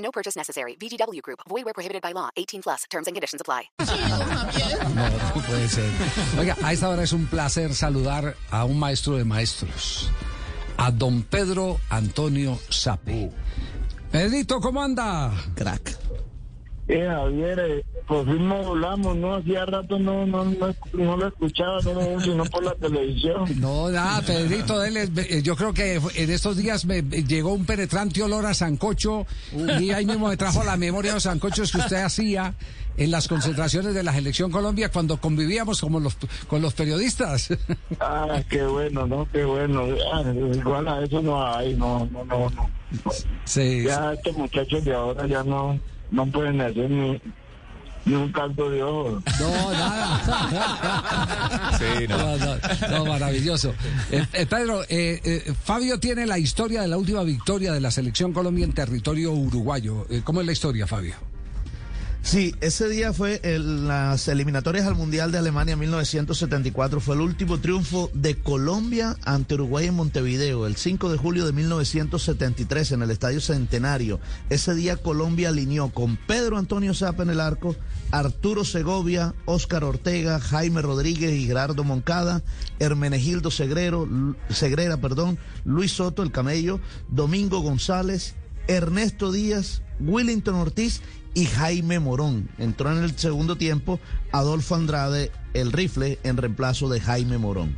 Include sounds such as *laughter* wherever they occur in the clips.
No purchase necessary. VGW Group. Void where prohibited by law. 18 plus. Terms and conditions apply. No, no puede ser. Oiga, a esta hora es un placer saludar a un maestro de maestros, a don Pedro Antonio Sape. Pedrito, ¿cómo anda? Crack. Eh, Javier, eh, por fin nos hablamos, ¿no? Hacía rato no, no, no, no lo escuchaba, no, sino por la televisión. *laughs* No, nada, Pedrito, él es- eh, yo creo que en estos días me me llegó un penetrante olor a sancocho y ahí mismo me trajo a la memoria los sancochos que usted hacía en las concentraciones de la selección Colombia cuando convivíamos como los, con los periodistas. *laughs* Ah, qué bueno, ¿no? Qué bueno. Ah, igual a eso no hay, no, no, no, no. Sí, Ya estos muchachos de ahora ya no, no pueden hacer ni, ni un caldo de ojo. No, nada. *laughs* no. no, no, maravilloso. Eh, eh, Pedro, eh, eh, Fabio tiene la historia de la última victoria de la selección Colombia en territorio uruguayo. Eh, ¿Cómo es la historia, Fabio? Sí, ese día fue en las eliminatorias al Mundial de Alemania 1974. Fue el último triunfo de Colombia ante Uruguay en Montevideo, el 5 de julio de 1973 en el Estadio Centenario. Ese día Colombia alineó con Pedro Antonio Zapa en el arco, Arturo Segovia, Óscar Ortega, Jaime Rodríguez y Gerardo Moncada, Hermenegildo Segrero, perdón, Luis Soto, el Camello, Domingo González, Ernesto Díaz, Willington Ortiz y Jaime Morón. Entró en el segundo tiempo Adolfo Andrade, el rifle, en reemplazo de Jaime Morón.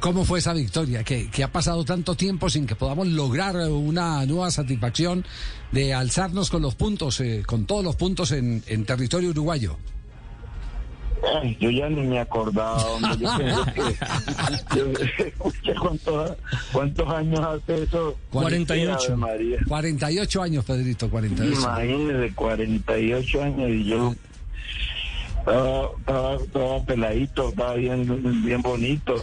¿Cómo fue esa victoria? Que, que ha pasado tanto tiempo sin que podamos lograr una nueva satisfacción de alzarnos con los puntos, eh, con todos los puntos en, en territorio uruguayo. Ay, yo ya ni me acordaba, hombre. Yo *laughs* pensé que... Yo, escuché *laughs* cuántos, cuántos años hace eso. 48. Ave María. 48 años, Pedrito, 48. Imagínese, 48 años y yo estaba, estaba, estaba peladito, estaba bien, bien bonito. *laughs*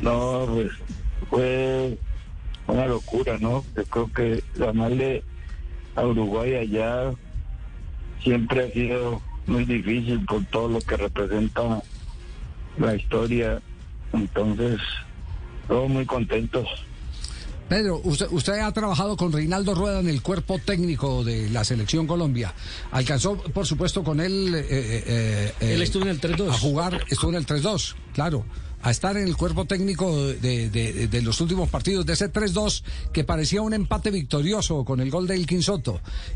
no, pues fue una locura, ¿no? Yo creo que ganarle a Uruguay allá siempre ha sido muy difícil por todo lo que representa la historia. Entonces, todos muy contentos. Pedro, usted, usted ha trabajado con Reinaldo Rueda en el cuerpo técnico de la selección Colombia. Alcanzó, por supuesto, con él. eh, eh, eh, Él estuvo en el 3-2. A jugar, estuvo en el 3-2, claro. A estar en el cuerpo técnico de, los últimos partidos, de ese 3-2 que parecía un empate victorioso con el gol de Ilkin.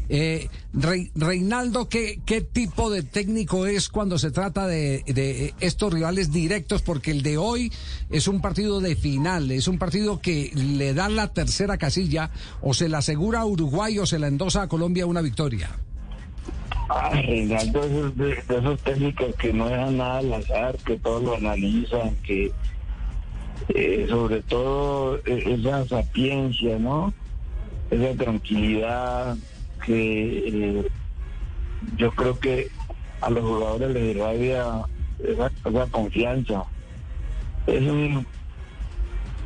Eh, Reinaldo, ¿qué, ¿qué tipo de técnico es cuando se trata de, de estos rivales directos? Porque el de hoy es un partido de final, es un partido que le da la tercera casilla o se la asegura a Uruguay o se la endosa a Colombia una victoria. Ah, Reinaldo es de, esos técnicos que no dejan nada al azar, que todo lo analizan, que eh, sobre todo eh, esa sapiencia, ¿no? Esa tranquilidad que eh, yo creo que a los jugadores les irradia esa, esa confianza. Es un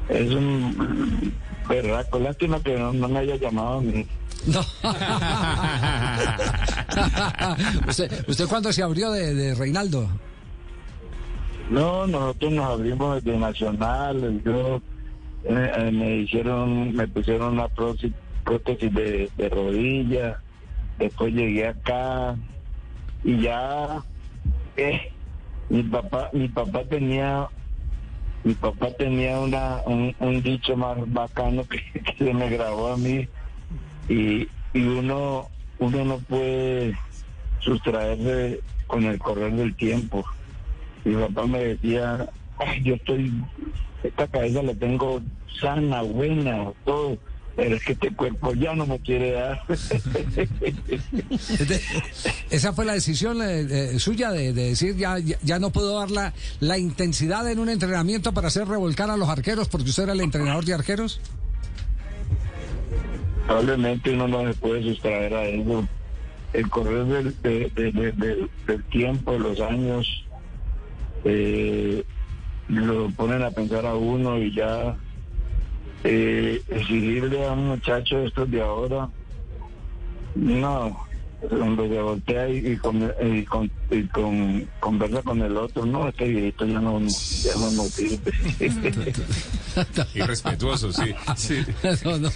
es un berraco, lástima que no, no me haya llamado a mí. No. *laughs* ¿Usted, ¿Usted cuándo se abrió de, Reinaldo? No, nosotros nos abrimos desde Nacional. Yo eh, eh, me hicieron, me pusieron una prótesis, prótesis de, de rodilla. Después llegué acá y ya eh, mi papá, mi papá tenía, mi papá tenía una un, un dicho más bacano que, *laughs* que se me grabó a mí y, y uno uno no puede sustraerse con el correr del tiempo mi papá me decía, "Ay, yo estoy, esta cabeza la tengo sana, buena, todo, pero es que este cuerpo ya no me quiere dar. Este, Esa fue la decisión eh, eh, suya de, de decir ya, ya, no puedo dar la intensidad en un entrenamiento para hacer revolcar a los arqueros porque usted era el entrenador de arqueros. Probablemente uno no se puede sustraer a eso. El correr del, de- de- de- del- tiempo, de los años, eh, lo ponen a pensar a uno y ya eh, exigirle a un muchacho estos de ahora, no, cuando se voltea y, y con- y con- y con- conversa con el otro, no, este viejito ya no, ya no nos sirve. *laughs* Irrespetuoso, sí. sí. no, no,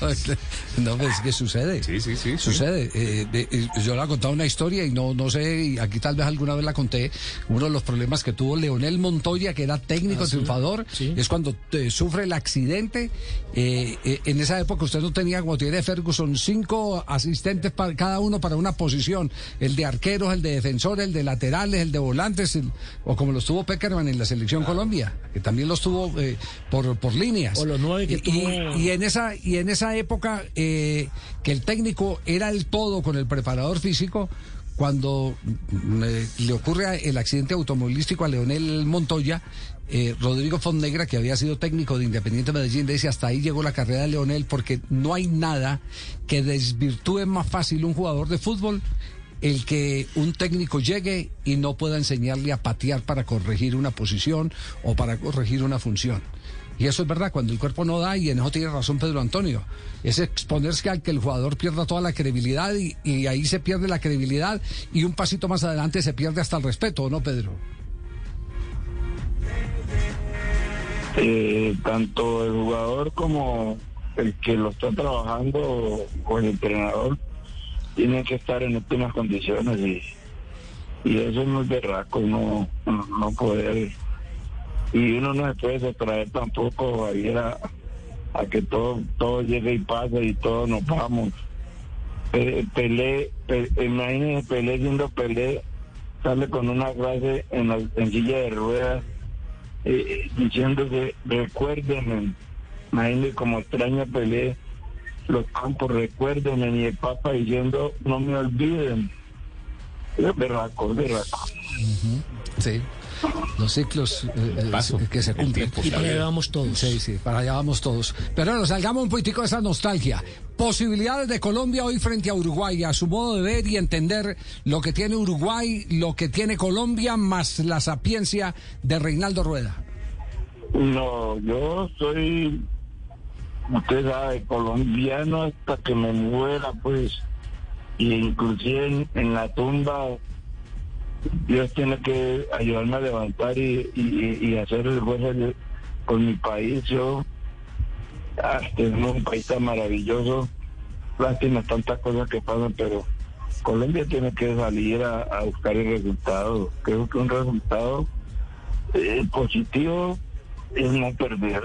no, pues, es que sucede. Sí, sí, sí, sí. Sucede. Eh, de- eh, yo le he contado una historia y no, no sé, y aquí tal vez alguna vez la conté. Uno de los problemas que tuvo Leonel Montoya, que era técnico triunfador, es cuando eh, sufre el accidente. Eh, eh, en esa época usted no tenía, como tiene Ferguson, cinco asistentes para cada uno para una posición. El de arqueros, el de defensores, el de laterales, el de volantes, el- o como los tuvo Peckerman en la selección Colombia, que también los tuvo eh, por, por O los nueve que Y- tuvo- y, y en esa y en esa época eh, que el técnico era el todo con el preparador físico cuando eh, le ocurre el accidente automovilístico a Leonel Montoya eh, Rodrigo Fonnegra que había sido técnico de Independiente Medellín dice hasta ahí llegó la carrera de Leonel porque no hay nada que desvirtúe más fácil un jugador de fútbol el que un técnico llegue y no pueda enseñarle a patear para corregir una posición o para corregir una función. Y eso es verdad, cuando el cuerpo no da, y en eso tiene razón Pedro Antonio, es exponerse al que el jugador pierda toda la credibilidad y, ahí se pierde la credibilidad y un pasito más adelante se pierde hasta el respeto, ¿o no, Pedro? Eh, tanto el jugador como el que lo está trabajando o el entrenador tienen que estar en óptimas condiciones y, y eso es muy berraco, no, no poder. Y uno no se puede sustraer tampoco a ir a, a que todo, todo llegue y pase y todos nos vamos. Pe- Pelé, Pe- imagínense Pelé siendo Pelé, sale con una frase en, la, en silla de ruedas eh, diciendo que recuérdenme, imagínense como extraña Pelé los campos, recuérdenme, y el Papa diciendo no me olviden. Es berraco, es. Sí. Los ciclos eh, eh, Paso, que se cumplen. tiempo. Y para allá vamos todos. Sí, sí, para allá vamos todos. Pero bueno, salgamos un poquitico de esa nostalgia. Posibilidades de Colombia hoy frente a Uruguay, a su modo de ver y entender lo que tiene Uruguay, lo que tiene Colombia, más la sapiencia de Reinaldo Rueda. No, yo soy, usted sabe, colombiano hasta que me muera, pues, y inclusive en, en la tumba, Dios tiene que ayudarme a levantar y, hacer el juego con mi país. Yo, ah, tenemos un país tan maravilloso, lástima tantas cosas que pasan, pero Colombia tiene que salir a, a buscar el resultado. Creo que un resultado eh, positivo es no perder.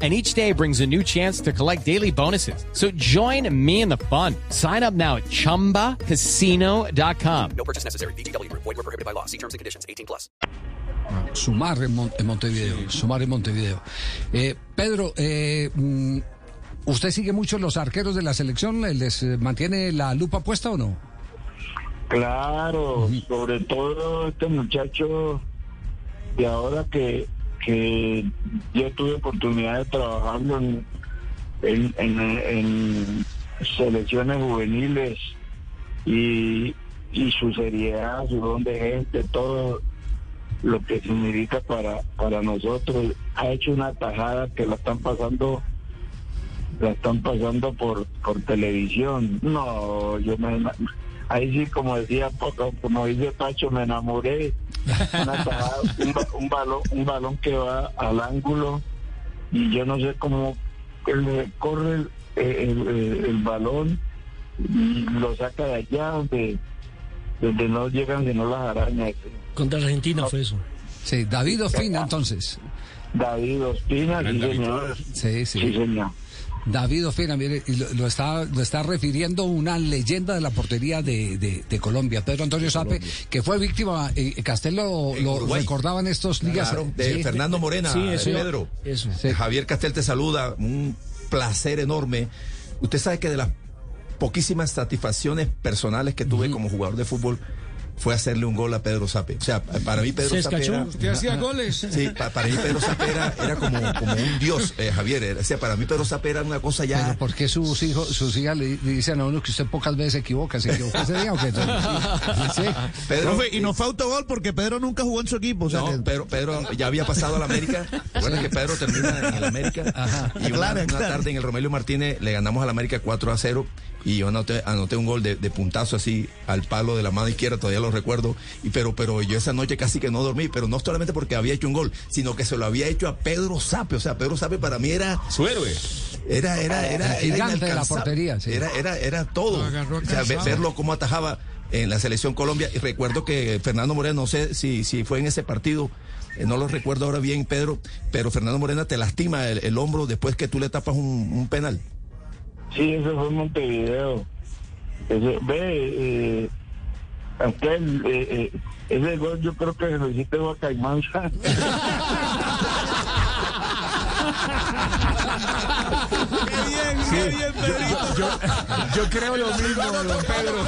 And each day brings a new chance to collect daily bonuses. So join me in the fun. Sign up now at chumbacasino.com. No purchase necessary. Group. Void were prohibited by law. See terms and conditions. 18 plus. Sumar en, Mon- en Montevideo, sumar en Montevideo. Eh, Pedro, eh, mm, ¿usted sigue mucho los arqueros de la selección? ¿Les eh, mantiene la lupa puesta o no? Claro, sobre todo este muchacho de ahora que, que yo tuve oportunidad de trabajarlo en, en, selecciones juveniles y, y su seriedad, su don de gente, todo lo que significa para, para nosotros. Ha hecho una tajada que la están pasando la están pasando por por televisión. No, yo me ahí sí como decía poco, como dice Pacho, me enamoré. Una tajada, un, ba- un balón, un balón que va al ángulo y yo no sé cómo corre el, el- el- el balón y lo saca de allá donde donde no llegan sino las arañas. Contra Argentina fue eso. Sí, David Ospina, entonces. David Ospina, sí, señor. Sí, sí. Sí, señor. David Ospina, mire, y lo, lo está, lo está refiriendo una leyenda de la portería de, de- de Colombia, Pedro Antonio Sape, que fue víctima, eh, Castel lo, En lo Uruguay. recordaba en estos días. Claro, de Sí. Fernando Morena, Sí, eso- Pedro. eso. Sí. Javier Castel te saluda, un placer enorme. Usted sabe que de las poquísimas satisfacciones personales que tuve como jugador de fútbol fue hacerle un gol a Pedro Sape. O sea, para mí Pedro Se Sape escachó. era, Usted hacía goles. sí, pa- para mí Pedro Sape era, era como, como un dios, eh, Javier. Era- O sea, para mí Pedro Sape era una cosa ya... Pero ¿por qué sus hijos, sus hijas le, dicen a uno que usted pocas veces se equivoca? ¿Se equivocó ese día o qué? Sí. Pedro, Profe, y no fue autogol porque Pedro nunca jugó en su equipo. O sea No, que- Pedro, Pedro ya había pasado a la América. Recuerda que Pedro termina en el América. Y una, Claro, una claro. tarde en el Romelio Martínez le ganamos a la América 4 a 0. Y yo anoté, anoté un gol de, de puntazo así al palo de la mano izquierda, todavía lo recuerdo. Y pero, pero yo esa noche casi que no dormí, pero no solamente porque había hecho un gol, sino que se lo había hecho a Pedro Sape. O sea, Pedro Sape para mí era. Su héroe. Era, era, era, El gigante era de la portería, sí. Era, era, era todo. O sea, verlo cómo atajaba en la selección Colombia. Y recuerdo que Fernando Moreno, no sé si, si fue en ese partido, eh, no lo recuerdo ahora bien, Pedro, pero Fernando Morena te lastima el, el hombro después que tú le tapas un, un penal. Sí, eso fue Montevideo. Ve, eh, aquel, eh, eh, ese gol yo creo que lo hiciste a Caimán. *laughs* Yo creo lo mismo, don Pedro.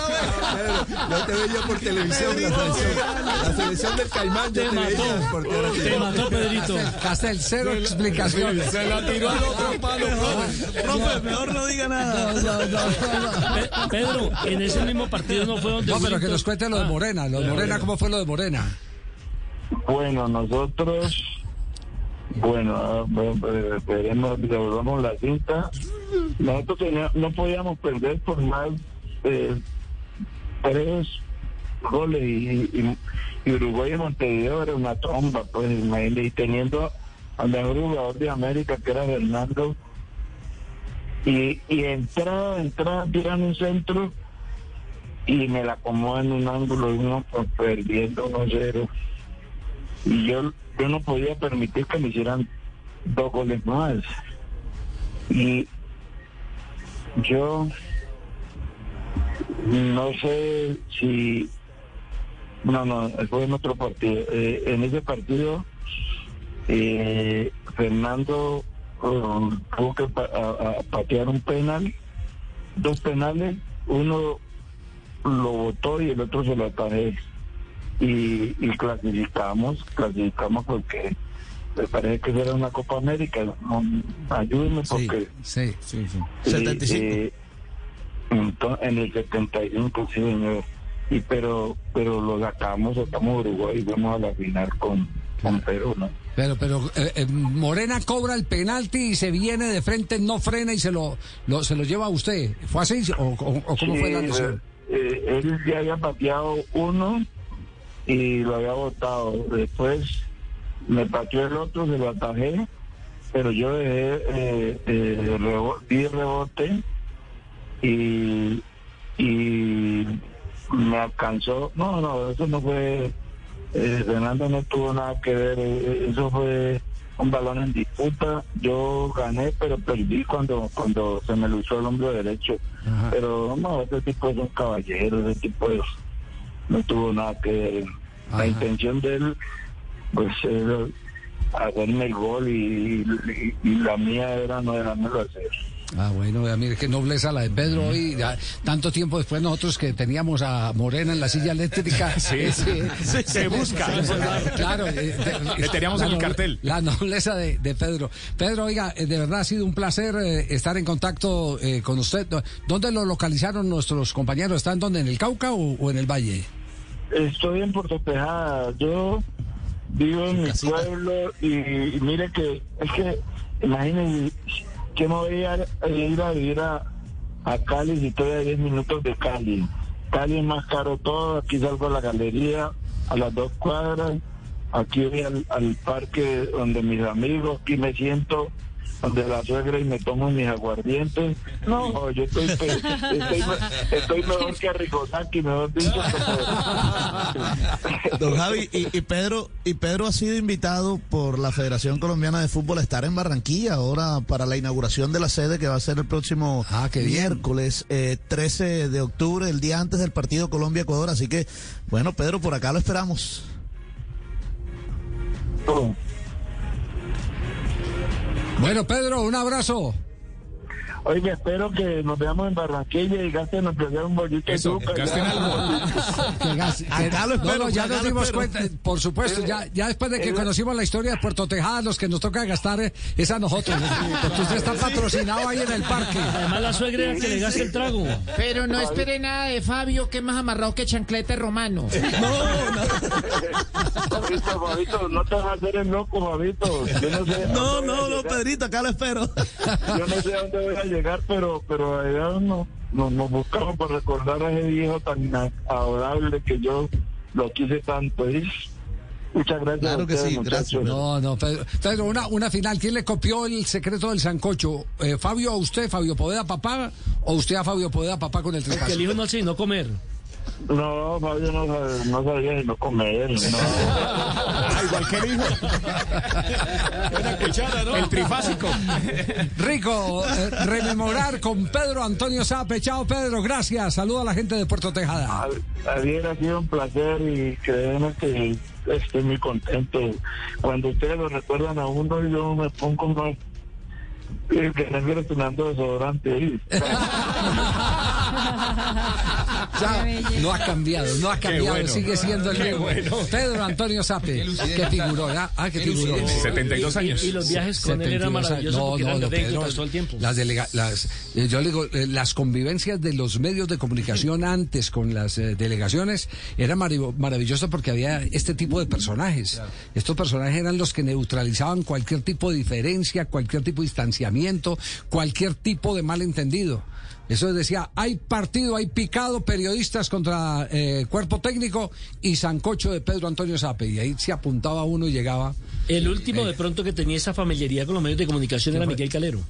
Yo te veía por televisión, la selección, la selección del Caimán, yo Te te veía por televisión. Te mató, Pedrito. Castel, cero explicaciones. Se la tiró al otro palo, profe. Mejor no diga nada. Pe- Pedro, en ese mismo partido no fue donde No, pero que nos cuente lo de Ah, Morena. Lo de Morena, ¿cómo fue lo de Morena? Bueno, nosotros, bueno, ah, eh, esperemos, devolvamos la cinta. Nosotros tenía- no podíamos perder por más tres goles y, Uruguay y Montevideo era una tromba, pues imagínate, y teniendo al mejor jugador de América que era Fernando y, y entraba, entraba, tiran un centro y me la acomoda en un ángulo y uno pues, perdiendo 1-0 y yo, yo no podía permitir que me hicieran dos goles más. Y yo no sé si... No, no, fue en otro partido. Eh, en ese partido, eh, Fernando eh, tuvo que pa- a- patear un penal, dos penales, uno lo botó y el otro se lo atajé y, y clasificamos, clasificamos porque me parece que era una Copa América. No, ayúdenme porque Sí. Sí, sí. eh, 75. eh, en el 75, sí, señor. Y pero pero lo sacamos, sacamos Uruguay y fuimos a la final con, con Perú, ¿no? Pero, pero eh, eh, Morena cobra el penalti y se viene de frente, no frena y se lo, lo- se lo lleva a usted. ¿Fue así o, o- o cómo fue la Sí, lesión? eh, él ya había pateado uno y lo había botado. Después me pateó el otro, se lo atajé, pero yo dejé, eh, eh, rebo- di rebote y, y me alcanzó. No, no, eso no fue. eh, Fernando no tuvo nada que ver, eh, eso fue un balón en disputa. Yo gané, pero perdí cuando cuando se me luchó el hombro derecho. Ajá. Pero no, ese tipo es un caballero, ese tipo es- no tuvo nada que ver. Ajá. La intención de él, pues, era hacerme el gol y, y- y la mía era no dejármelo hacer. Ah, bueno, mire qué nobleza la de Pedro hoy. ya, tanto tiempo después nosotros que teníamos a Morena en la silla eléctrica. *laughs* Sí. Se busca. Claro, eh, de- Le teníamos la en el cartel. La nobleza de, de Pedro. Pedro, oiga, eh, de verdad ha sido un placer eh, estar en contacto eh, con usted. ¿Dónde lo localizaron nuestros compañeros? ¿Están dónde? ¿En el Cauca o, o en el Valle? Estoy en Puerto Tejada. Yo vivo en mi pueblo y, y mire que es que imagínense que me voy a, a ir a vivir a, a Cali si estoy a 10 minutos de Cali. Cali es más caro todo. Aquí salgo a la galería a las dos cuadras. Aquí voy al, al parque donde mis amigos. Aquí me siento donde la suegra y me tomo mis aguardientes. No, yo estoy, estoy, estoy mejor que Arrigosaki, mejor dicho. Don Javi, y, y Pedro, y Pedro ha sido invitado por la Federación Colombiana de Fútbol a estar en Barranquilla ahora para la inauguración de la sede que va a ser el próximo Ah, qué miércoles eh, 13 de octubre, el día antes del partido Colombia-Ecuador. Así que, bueno, Pedro, por acá lo esperamos. Bueno, Pedro, un abrazo. Oye, espero que nos veamos en Barranquilla y gasten aunque sea un bollito de azúcar. *laughs* Que gas- *laughs* que- Acá lo espero, no, no, ya nos dimos espero. cuenta, eh, por supuesto, ya, ya después de que conocimos la historia de Puerto Tejada, los que nos toca gastar eh, es a nosotros. Porque usted está patrocinado ahí en el parque. Además, la suegra era que le gaste el trago. Pero no espere nada de Fabio, que es más amarrado que chanclete romano. *laughs* Fabito, Fabito, no te vas a hacer el loco, Fabito. Yo no sé. No, no, no. Pedrito, acá lo espero. Yo no sé a dónde voy a llegar, pero, pero allá no, no- nos buscamos por recordar a ese viejo tan adorable que yo lo quise tanto. ¿sí? Muchas gracias. Claro a que ustedes, sí, gracias. No, no, Pedro, Pedro, una, una final. ¿Quién le copió el secreto del sancocho? Eh, ¿Fabio a usted, Fabio Poveda papá? ¿O usted a Fabio Poveda papá con el Que tripazo? el hijo no se no comer. No, Fabio no, sabe- no sabía si no comer. No. igual que el hijo. El trifásico. Rico, eh, rememorar con Pedro Antonio Sape. Chao, Pedro, gracias. Saludo a la gente de Puerto Tejada. Javier, ha sido un placer y créeme que estoy muy contento. Cuando ustedes lo recuerdan a uno, yo me pongo más. Que sonando desodorante ahí. *laughs* Ya, no ha cambiado, no ha cambiado, bueno. sigue siendo el Qué mismo. bueno. Pedro Antonio Sape, que figuró, ¿ah? Ah, que figuró. 72 años. Y, y los viajes con él eran 72 años. maravillosos porque eran no, Pedro, todo el tiempo. Las delega- las, eh, yo le digo, eh, las convivencias de los medios de comunicación antes con las eh, delegaciones era marav- maravilloso porque había este tipo de personajes. Estos personajes eran los que neutralizaban cualquier tipo de diferencia, cualquier tipo de distanciamiento, cualquier tipo de malentendido. Eso decía, hay partido, hay picado, periodistas contra eh, cuerpo técnico y sancocho de Pedro Antonio Sape. Y ahí se apuntaba uno y llegaba. El último de pronto que tenía esa familiaridad con los medios de comunicación era Miguel Calero.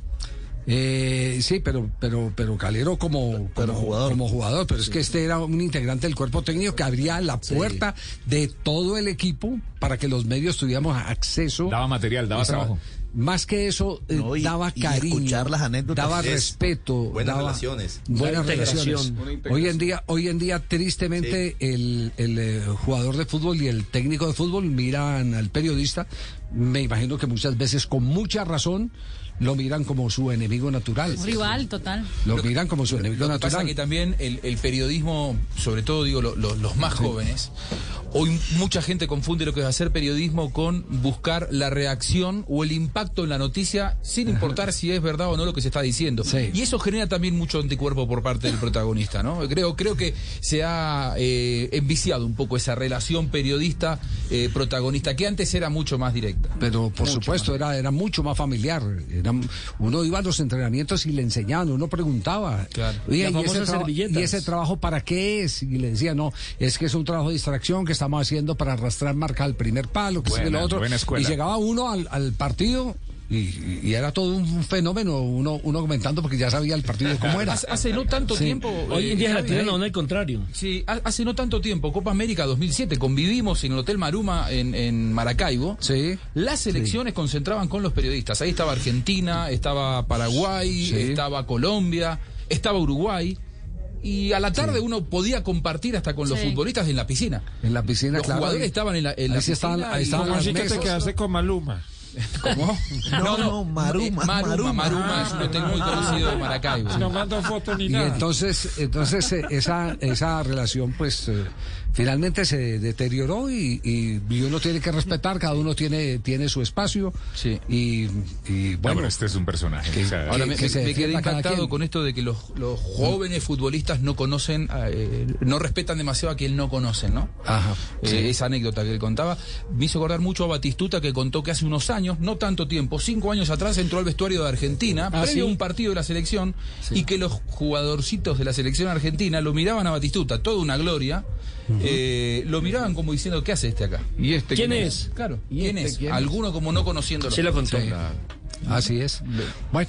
Eh, sí, pero, pero, pero Calero como, como jugador. Como jugador, pero es que este era un integrante del cuerpo técnico que abría la puerta de todo el equipo para que los medios tuviéramos acceso. Daba material, daba Esa- trabajo. Más que eso, eh, No, y- daba y cariño, escuchar las anécdotas. daba Es- respeto, buenas daba- relaciones. buenas relaciones. Hoy en día, hoy en día, tristemente, el, el, eh, jugador de fútbol y el técnico de fútbol miran al periodista, me imagino que muchas veces con mucha razón lo miran como su enemigo natural. Rival, total. Lo miran como su enemigo Lo que pasa natural. que también el, el periodismo, sobre todo digo lo- lo- los más jóvenes, hoy mucha gente confunde lo que es hacer periodismo con buscar la reacción o el impacto en la noticia sin importar si es verdad o no lo que se está diciendo. Sí. Y eso genera también mucho anticuerpo por parte del protagonista, ¿no? Creo, creo que se ha eh, enviciado un poco esa relación periodista-protagonista, que antes era mucho más directa. Pero por Mucho supuesto era, era mucho más familiar. Era- uno iba a los entrenamientos y le enseñaban, uno preguntaba. Claro. "Oye, Las ¿y, ese. ¿y ese trabajo para qué es? Y le decía, no, es que es un trabajo de distracción que estamos haciendo para arrastrar marca al primer palo, que Buena, lo otro. Y llegaba uno al, al partido. Y, y era todo un fenómeno, uno, uno comentando porque ya sabía el partido cómo era. Hace, no tanto Sí. tiempo. Hoy en día eh, la Javi, tienen no, al contrario. Sí, ha- hace no tanto tiempo, Copa América 2007, convivimos en el Hotel Maruma en, en Maracaibo. Sí. Las elecciones concentraban con los periodistas. Ahí estaba Argentina, estaba Paraguay, Sí. estaba Colombia, estaba Uruguay. Y a la tarde uno podía compartir hasta con los Sí. futbolistas en la piscina. En la piscina, Los claro. jugadores estaban en la, en Ahí la sí estaban- piscina ahí estaban ¿Cómo las así que te quedaste con Maluma? ¿Cómo? *laughs* No, no, Maruma, eh, Maruma, Maruma. Maruma es un hotel muy conocido de Maracaibo. No mando fotos ni Y nada. entonces, entonces eh, esa, esa relación, pues, eh, finalmente se deterioró y, y, y uno tiene que respetar, cada uno tiene, tiene su espacio. Sí. Y, y No, bueno, este es un personaje. o sea, Ahora me, que me- se me quedé impactado con esto de que los, los jóvenes futbolistas no conocen, eh, no respetan demasiado a quien no conocen, ¿no? Ajá, Eh, sí. Esa anécdota que él contaba me hizo acordar mucho a Batistuta que contó que hace unos años, no tanto tiempo, cinco años atrás entró al vestuario de Argentina, Ah, previo a ¿sí? un partido de la selección, y que los jugadorcitos de la selección argentina lo miraban a Batistuta, toda una gloria, eh, lo miraban como diciendo, ¿qué hace este acá? ¿Y este ¿Quién es? Claro, ¿Y ¿quién este es? quién es? Alguno como no conociéndolo. Se lo contó. Sí. Así es. Bueno.